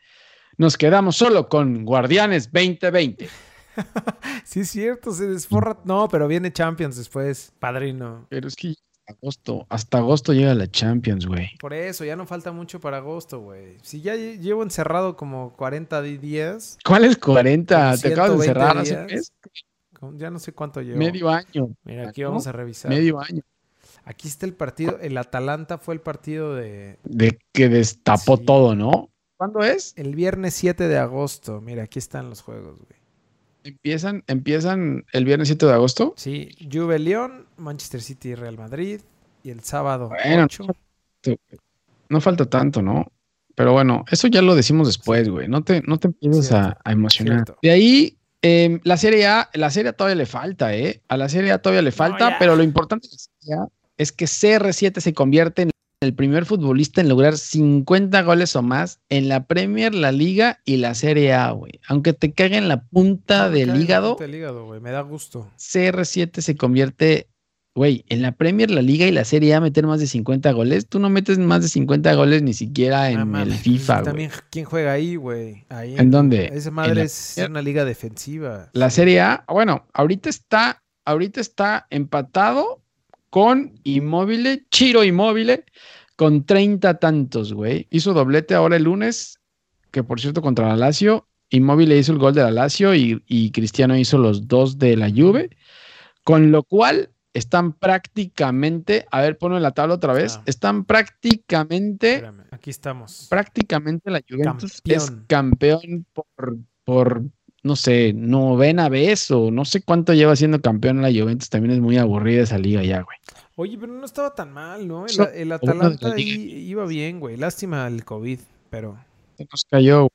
Nos quedamos solo con Guardianes 2020. [LAUGHS] Sí, es cierto, se desforra. No, pero viene Champions después, padrino. Pero es que agosto, hasta agosto llega la Champions, güey. Por eso, ya no falta mucho para agosto, güey. Si ya lle- llevo encerrado como 40 di- días, ¿Cuál es 40? como ¿Te acabas de 120 cerrar hace un mes? Ya no sé cuánto llevo. Medio año. Mira, aquí vamos a revisar. Medio año. Aquí está el partido. El Atalanta fue el partido de De que destapó Sí. todo, ¿no? ¿Cuándo es? el viernes 7 de agosto. Mira, aquí están los juegos, güey. Empiezan, empiezan el viernes 7 de agosto. Sí, Juve León, Manchester City Real Madrid. Y el sábado Bueno, 8. No falta tanto, ¿no? Pero bueno, eso ya lo decimos después, güey. No te, no te empieces a, a emocionar. cierto. De ahí, eh, la Serie A, la Serie A todavía le falta, ¿eh? A la Serie A todavía le falta, pero lo importante de la Serie A es que CR7 se convierte en el primer futbolista en lograr 50 goles o más en la Premier, la Liga y la Serie A, güey. Aunque te caiga en la punta del en la hígado, punta del hígado, güey. Me da gusto. CR7 se convierte, güey, en la Premier, la Liga y la Serie A meter más de 50 goles. Tú no metes más de 50 goles ni siquiera Ah, en el FIFA, güey. También, ¿quién juega ahí, güey? Ahí ¿En dónde? Esa ¿En madre la es una liga defensiva. La Serie A, bueno, ahorita está, ahorita está empatado con Inmóvil, Chiro Inmóvil, con 30 tantos, güey. Hizo doblete ahora el lunes, que por cierto contra la Lazio. Inmóvil hizo el gol de la Lazio y, y Cristiano hizo los dos de la Juve. Con lo cual están prácticamente, a ver, ponlo en la tabla otra vez, Ah. están prácticamente Espérame, aquí estamos. prácticamente la Juventus es Campeón. por, por, no sé, novena vez o no sé cuánto lleva siendo campeón la Juventus. También es muy aburrida esa liga ya, güey. Oye, pero no estaba tan mal, ¿no? El, el Atalanta iba bien, güey. Lástima el COVID, pero Se nos cayó, güey.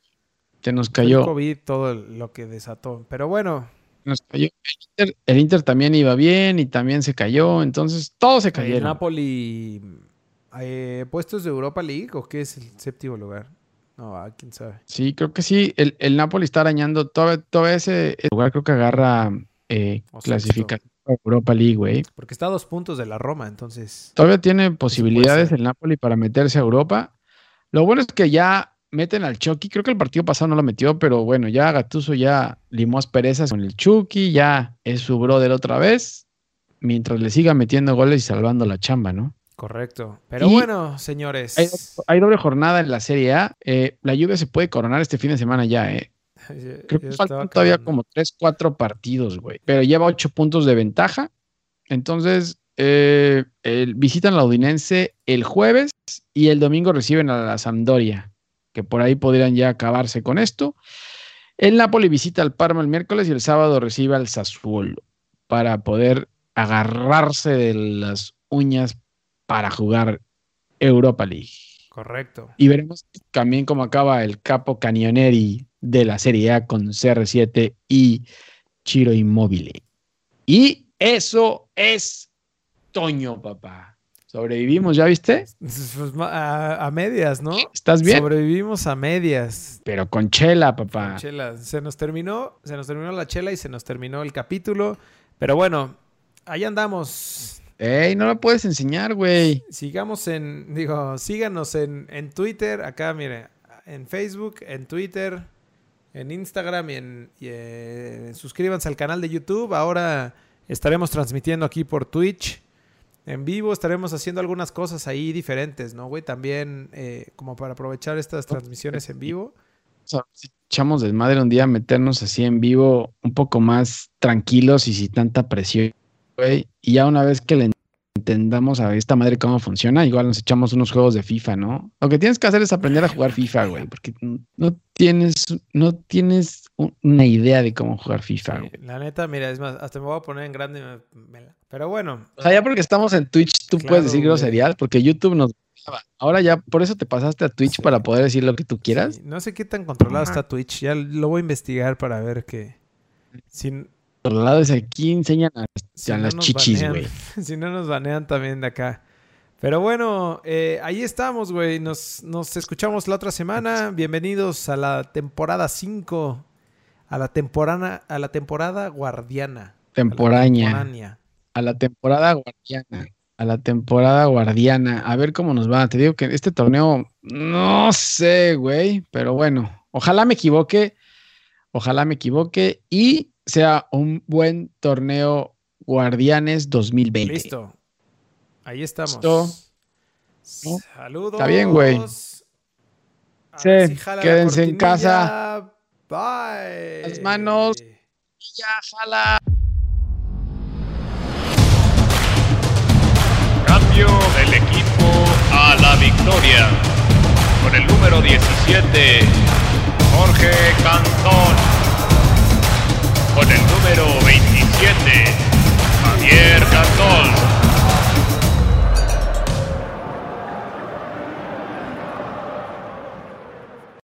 se nos fue el cayó, COVID todo lo que desató. Pero bueno, nos cayó. El Inter, el Inter también iba bien y también se cayó, entonces todos se el cayeron. Napoli, eh, ¿puestos de Europa League o qué es el séptimo lugar? No, ah, quién sabe. Sí, creo que sí. El, el Napoli está arañando todo, todo ese, lugar, creo que agarra eh, clasificación Europa League, güey. Porque está a dos puntos de la Roma, entonces. Todavía tiene posibilidades el Napoli para meterse a Europa. Lo bueno es que ya meten al Chucky. Creo que el partido pasado no lo metió, pero bueno, ya Gattuso ya limó asperezas con el Chucky, ya es su brother otra vez, mientras le siga metiendo goles y salvando la chamba, ¿no? Correcto. Pero Y- bueno, señores. Hay, hay doble jornada en la Serie A. Eh, la lluvia se puede coronar este fin de semana ya, ¿eh? [LAUGHS] Creo que faltan todavía como 3, 4 partidos, güey. Pero lleva 8 puntos de ventaja. Entonces, eh, el- visitan la Udinense el jueves y el domingo reciben a la Sampdoria, que por ahí podrían ya acabarse con esto. El Napoli visita al Parma el miércoles y el sábado recibe al Sassuolo para poder agarrarse de las uñas para jugar Europa League. Correcto. Y veremos también cómo acaba el capo Canioneri de la Serie A con CR7 y Chiro Immobile. Y eso es Toño, papá. Sobrevivimos, ¿ya viste? Pues, ma- a, a medias, ¿no? ¿Estás bien? Sobrevivimos a medias. Pero con chela, papá. Chela, se nos terminó, se nos terminó la chela y se nos terminó el capítulo. Pero bueno, ahí andamos. Ey, no lo puedes enseñar, güey. Sigamos en, digo, síganos en, en Twitter, acá, mire, en Facebook, en Twitter, en Instagram y en, y en- suscríbanse al canal de YouTube. Ahora estaremos transmitiendo aquí por Twitch. En vivo estaremos haciendo algunas cosas ahí diferentes, ¿no, güey? También eh, como para aprovechar estas transmisiones en vivo. O sea, si echamos desmadre un día, meternos así en vivo un poco más tranquilos y sin tanta presión, güey. Y ya una vez que le entendamos a esta madre cómo funciona, igual nos echamos unos juegos de FIFA, ¿no? Lo que tienes que hacer es aprender a jugar FIFA, güey, porque no tienes, no tienes un- una idea de cómo jugar FIFA, güey. La neta, mira, es más, hasta me voy a poner en grande. me- me la- Pero bueno, O sea, ya porque estamos en Twitch, tú Claro, puedes decir groserías, porque YouTube nos... Ahora ya, por eso te pasaste a Twitch Sí. para poder decir lo que tú quieras. sí, no sé qué tan controlado Ajá. está Twitch. Ya lo voy a investigar para ver que... Sin, El lado aquí enseñan a, si a no las chichis, güey. [LAUGHS] si no nos banean también de acá. Pero bueno, eh, ahí estamos, güey. Nos, nos escuchamos la otra semana. Bienvenidos a la temporada 5. A la temporada, a la temporada guardiana. a la Temporaña. temporánea. a la temporada guardiana. A la temporada guardiana. A ver cómo nos va. Te digo que este torneo, no sé, güey. Pero bueno, ojalá me equivoque. Ojalá me equivoque y sea un buen torneo Guardianes 2020. Listo. Ahí estamos. Listo. ¿No? Saludos. Está bien, güey. Sí, si quédense en casa. Bye. Las manos. Ya, jala. Cambio del equipo a la victoria. Con el número 17, Jorge Cantón. Con el número 27, Javier Cantón.